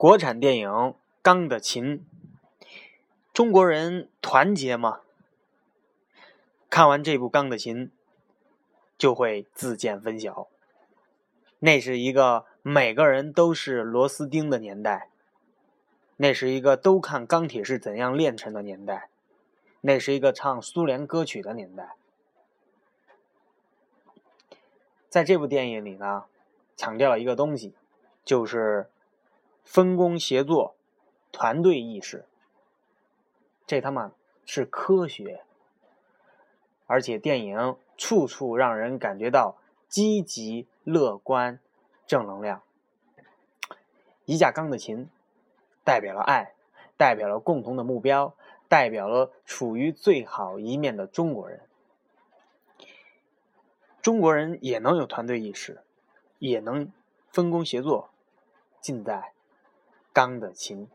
国产电影《钢的琴》，中国人团结吗？看完这部《钢的琴》，就会自见分晓。那是一个每个人都是螺丝钉的年代，那是一个都看钢铁是怎样炼成的年代，那是一个唱苏联歌曲的年代。在这部电影里呢，强调了一个东西，就是。分工协作、团队意识，这他妈是科学，而且电影处处让人感觉到积极、乐观、正能量。一架钢的琴，代表了爱，代表了共同的目标，代表了处于最好一面的中国人。中国人也能有团队意识，也能分工协作，尽在。钢的琴。